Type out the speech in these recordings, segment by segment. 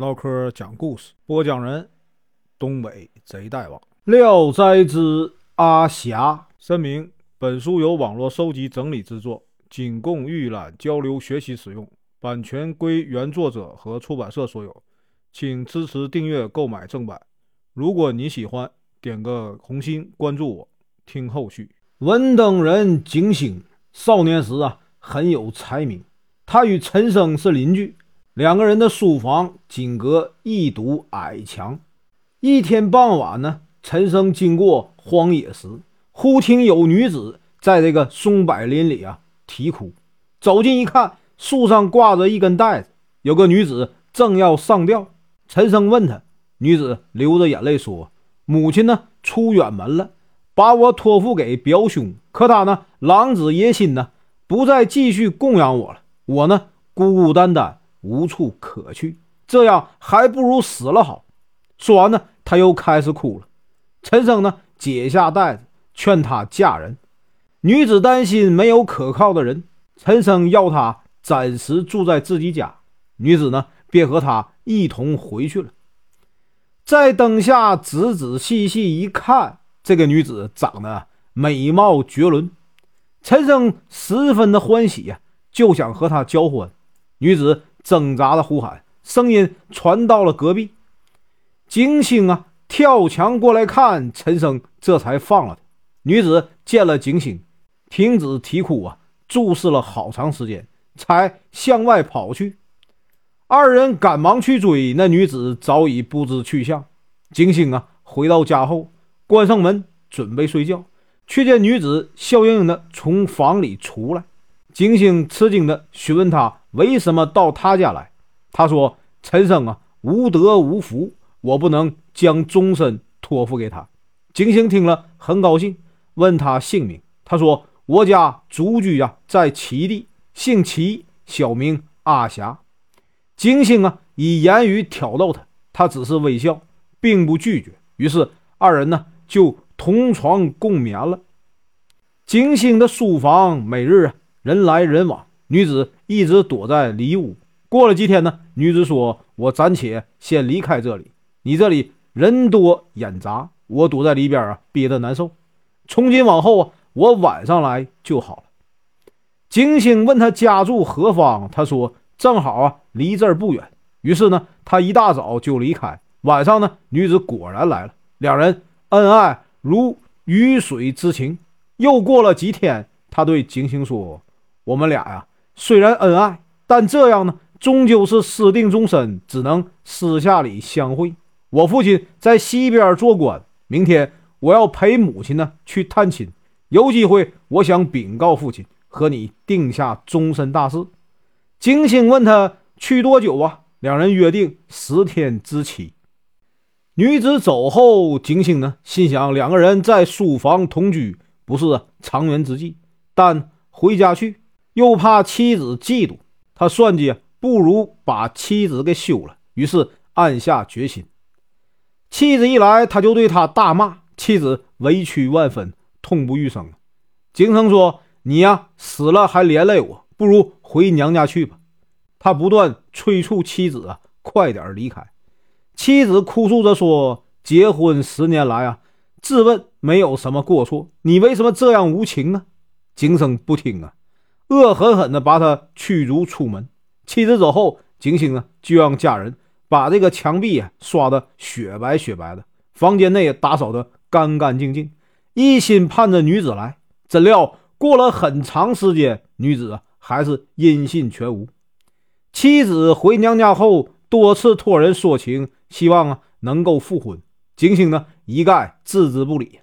唠嗑讲故事，播讲人：东北贼大王。《聊斋之阿侠》声明：本书由网络收集整理制作，仅供预览、交流、学习使用，版权归原作者和出版社所有，请支持订阅、购买正版。如果你喜欢，点个红心，关注我，听后续。文登人景星少年时啊，很有才名。他与陈生是邻居，两个人的书房仅隔一堵矮墙。一天傍晚呢，陈生经过荒野时，忽听有女子在这个松柏林里啊啼哭。走近一看，树上挂着一根带子，有个女子正要上吊。陈生问她，女子流着眼泪说。母亲呢出远门了，把我托付给表兄。可他呢狼子野心呢，不再继续供养我了。我呢孤孤单单，无处可去，这样还不如死了好。说完呢，他又开始哭了。陈生呢解下带子，劝她嫁人。女子担心没有可靠的人，陈生要她暂时住在自己家。女子呢便和他一同回去了。在灯下仔仔细细一看，这个女子长得美貌绝伦，陈生十分的欢喜呀，就想和她交欢。女子挣扎的呼喊，声音传到了隔壁。景星啊，跳墙过来看陈生，这才放了他。女子见了景星，停止啼哭啊，注视了好长时间，才向外跑去。二人赶忙去追，那女子早已不知去向。景星啊，回到家后，关上门准备睡觉，却见女子笑盈盈的从房里出来。景星吃惊的询问他为什么到他家来。他说：“陈生啊，无德无福，我不能将终身托付给他。”景星听了很高兴，问他姓名。他说：“我家祖居呀，在齐地，姓齐，小名阿霞。”金星啊，以言语挑逗他，他只是微笑，并不拒绝。于是二人呢，就同床共眠了。金星的书房每日啊人来人往，女子一直躲在里屋。过了几天呢，女子说：“我暂且先离开这里，你这里人多眼杂，我躲在里边啊憋得难受。从今往后啊，我晚上来就好了。”金星问他家住何方，他说。正好啊，离这儿不远。于是呢，他一大早就离开。晚上呢，女子果然来了，两人恩爱如鱼水之情。又过了几天，他对景星说：“我们俩呀，虽然恩爱，但这样呢，终究是私定终身，只能私下里相会。我父亲在西边做官，明天我要陪母亲呢去探亲。有机会，我想禀告父亲，和你定下终身大事。”景星问他去多久啊？两人约定十天之期。女子走后，景星呢心想两个人在书房同居不是长远之计，但回家去又怕妻子嫉妒，他算计不如把妻子给休了。于是暗下决心。妻子一来，他就对他大骂。妻子委屈万分，痛不欲生。景生说：“你呀死了还连累我。”不如回娘家去吧。他不断催促妻子啊，快点离开。妻子哭诉着说：“结婚十年来啊，自问没有什么过错，你为什么这样无情呢？”景生不听啊，恶狠狠地把他驱逐出门。妻子走后，景星呢就让家人把这个墙壁啊刷得雪白雪白的，房间内打扫得干干净净，一心盼着女子来。怎料过了很长时间，女子啊。还是音信全无。妻子回娘家后，多次托人说情，希望啊能够复婚。景星呢一概置之不理。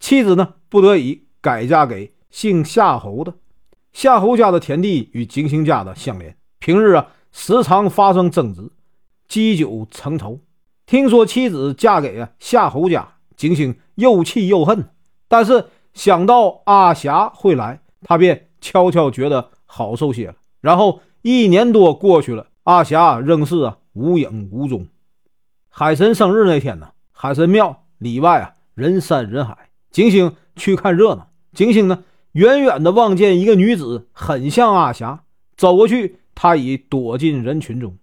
妻子呢不得已改嫁给姓夏侯的。夏侯家的田地与景星家的相连，平日啊时常发生争执，积酒成仇。听说妻子嫁给啊夏侯家，景星又气又恨。但是想到阿霞会来，他便悄悄觉得。好受些了。然后一年多过去了，阿霞仍是啊无影无踪。海神生日那天呢，海神庙里外啊人山人海。景星去看热闹。景星呢远远的望见一个女子，很像阿霞。走过去，他已躲进人群中。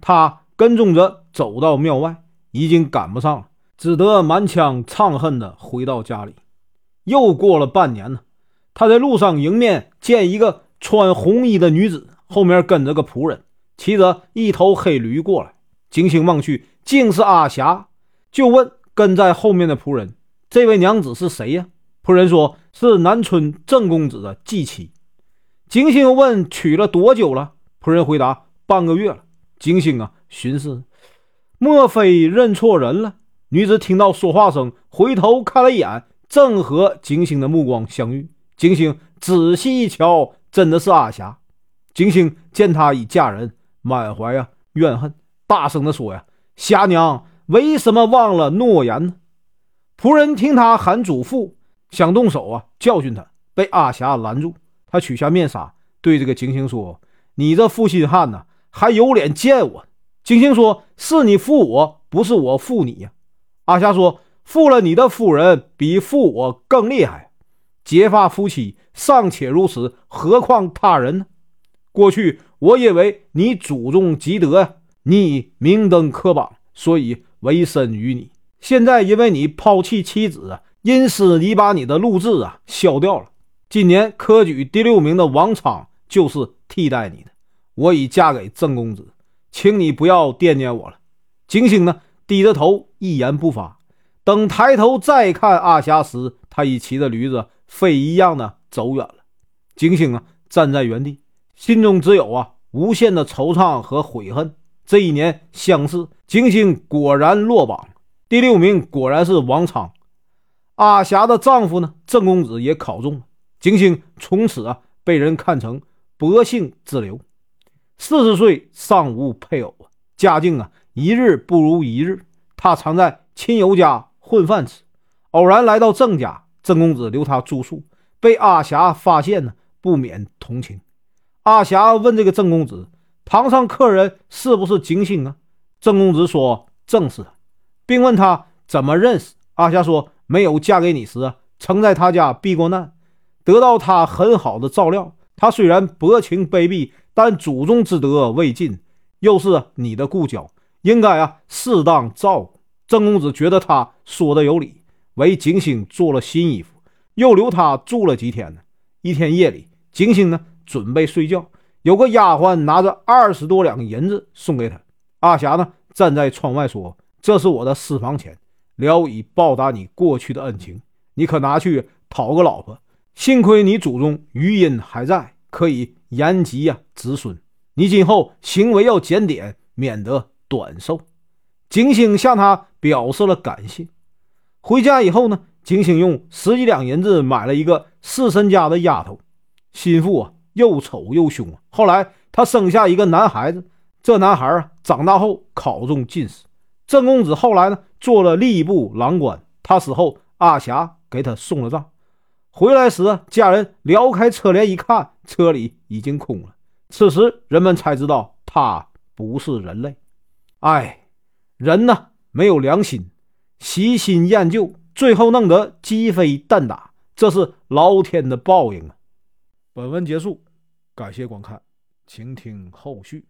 他跟踪着走到庙外，已经赶不上了，只得满腔怅恨地回到家里。又过了半年呢，他在路上迎面见一个穿红衣的女子，后面跟着个仆人，骑着一头黑驴过来。金星望去，竟是阿霞，就问跟在后面的仆人：“这位娘子是谁呀？”仆人说：“是南村郑公子的继妻。”金星问：“娶了多久了？”仆人回答：“半个月了。”金星啊，寻思：莫非认错人了？女子听到说话声，回头看了一眼。正和金星的目光相遇，金星仔细一瞧，真的是阿霞。金星见她已嫁人，满怀啊怨恨，大声的说：“呀，霞娘为什么忘了诺言呢？”仆人听他喊祖父，想动手啊教训他，被阿霞拦住。他取下面纱，对这个金星说：“你这负心汉呐，还有脸见我？”金星说：“是你负我，不是我负你呀。”阿霞说。负了你的夫人，比负我更厉害。结发夫妻尚且如此，何况他人呢？过去我以为你祖宗积德呀，你明登科榜，所以委身于你。现在因为你抛弃妻子，因此你把你的录制啊消掉了。今年科举第六名的王昌就是替代你的。我已嫁给郑公子，请你不要惦念我了。金星呢，低着头，一言不发。等抬头再看阿霞时，他已骑着驴子飞一样的走远了。金星啊，站在原地，心中只有啊无限的惆怅和悔恨。这一年乡试，金星果然落榜，第六名果然是王昌。阿霞的丈夫呢，郑公子也考中了。金星从此啊被人看成薄幸之流。四十岁尚无配偶啊，家境啊一日不如一日。他常在亲友家。混饭吃，偶然来到郑家，郑公子留他住宿，被阿霞发现呢，不免同情。阿霞问这个郑公子：“堂上客人是不是金星啊？”郑公子说：“正是。”并问他怎么认识。阿霞说：“没有嫁给你时啊，曾在他家避过难，得到他很好的照料。他虽然薄情卑鄙，但祖宗之德未尽，又是你的故交，应该啊适当照顾。”郑公子觉得他说的有理，为景星做了新衣服，又留他住了几天呢。一天夜里，景星呢准备睡觉，有个丫鬟拿着二十多两银子送给他。阿霞呢站在窗外说：“这是我的私房钱，聊以报答你过去的恩情，你可拿去讨个老婆。幸亏你祖宗余荫还在，可以延吉呀子孙。你今后行为要检点，免得短寿。”景星向他表示了感谢。回家以后呢，景星用十几两银子买了一个四身家的丫头，心腹啊又丑又凶。后来他生下一个男孩子，这男孩啊长大后考中进士。郑公子后来呢做了吏部郎官。他死后，阿霞给他送了葬。回来时，家人撩开车帘一看，车里已经空了。此时人们才知道他不是人类。哎。人呢，没有良心，喜新厌旧，最后弄得鸡飞蛋打，这是老天的报应啊！本文结束，感谢观看，请听后续。